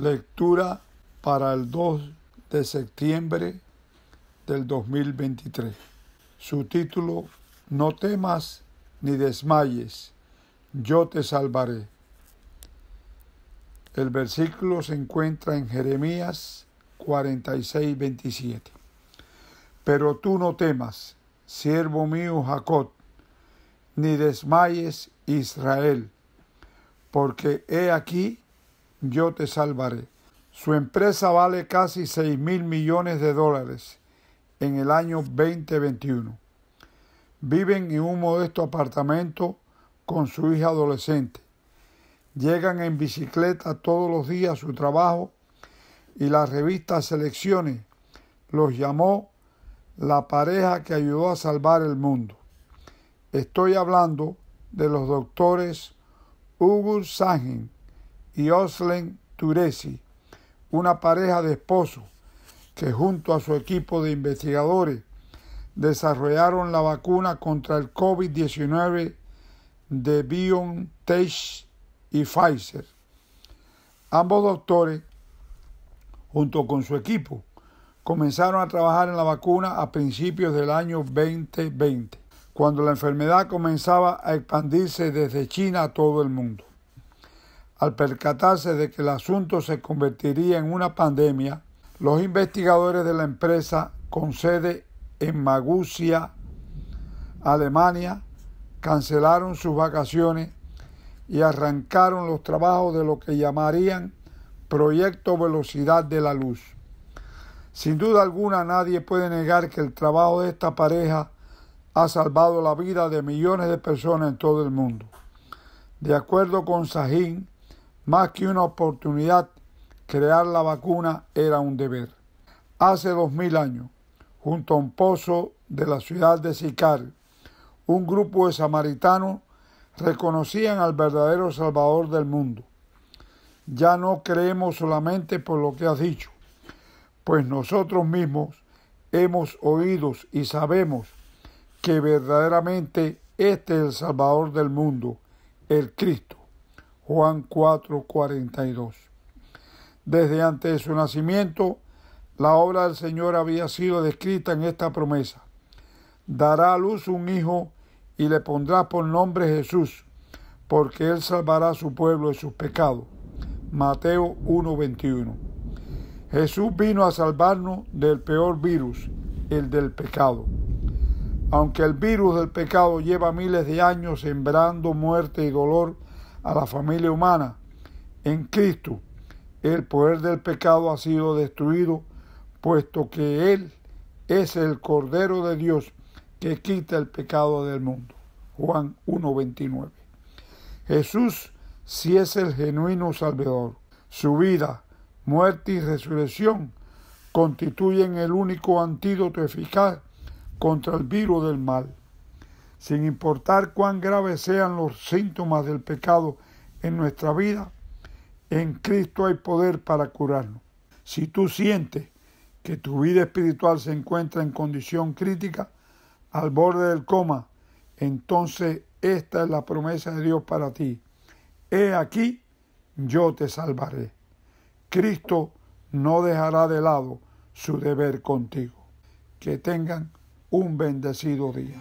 Lectura para el 2 de septiembre del 2023. Su título, No temas ni desmayes, yo te salvaré. El versículo se encuentra en Jeremías 46, 27. Pero tú no temas, siervo mío Jacob, ni desmayes Israel, porque he aquí yo te salvaré. Su empresa vale casi 6 mil millones de dólares en el año 2021. Viven en un modesto apartamento con su hija adolescente. Llegan en bicicleta todos los días a su trabajo y la revista Selecciones los llamó la pareja que ayudó a salvar el mundo. Estoy hablando de los doctores Hugo Sagen y Oslen Turesi, una pareja de esposos que junto a su equipo de investigadores desarrollaron la vacuna contra el COVID-19 de BioNTech y Pfizer. Ambos doctores, junto con su equipo, comenzaron a trabajar en la vacuna a principios del año 2020, cuando la enfermedad comenzaba a expandirse desde China a todo el mundo. Al percatarse de que el asunto se convertiría en una pandemia, los investigadores de la empresa con sede en Magusia, Alemania, cancelaron sus vacaciones y arrancaron los trabajos de lo que llamarían Proyecto Velocidad de la Luz. Sin duda alguna nadie puede negar que el trabajo de esta pareja ha salvado la vida de millones de personas en todo el mundo. De acuerdo con Sahin, más que una oportunidad, crear la vacuna era un deber. Hace dos mil años, junto a un pozo de la ciudad de Sicar, un grupo de samaritanos reconocían al verdadero Salvador del mundo. Ya no creemos solamente por lo que has dicho, pues nosotros mismos hemos oído y sabemos que verdaderamente este es el Salvador del mundo, el Cristo. Juan 4:42. Desde antes de su nacimiento, la obra del Señor había sido descrita en esta promesa. Dará a luz un hijo y le pondrá por nombre Jesús, porque él salvará a su pueblo de sus pecados. Mateo 1:21. Jesús vino a salvarnos del peor virus, el del pecado. Aunque el virus del pecado lleva miles de años sembrando muerte y dolor, a la familia humana en Cristo, el poder del pecado ha sido destruido, puesto que Él es el Cordero de Dios que quita el pecado del mundo. Juan 1.29. Jesús si es el genuino Salvador. Su vida, muerte y resurrección constituyen el único antídoto eficaz contra el virus del mal sin importar cuán graves sean los síntomas del pecado en nuestra vida, en Cristo hay poder para curarnos. Si tú sientes que tu vida espiritual se encuentra en condición crítica, al borde del coma, entonces esta es la promesa de Dios para ti. He aquí, yo te salvaré. Cristo no dejará de lado su deber contigo. Que tengan un bendecido día.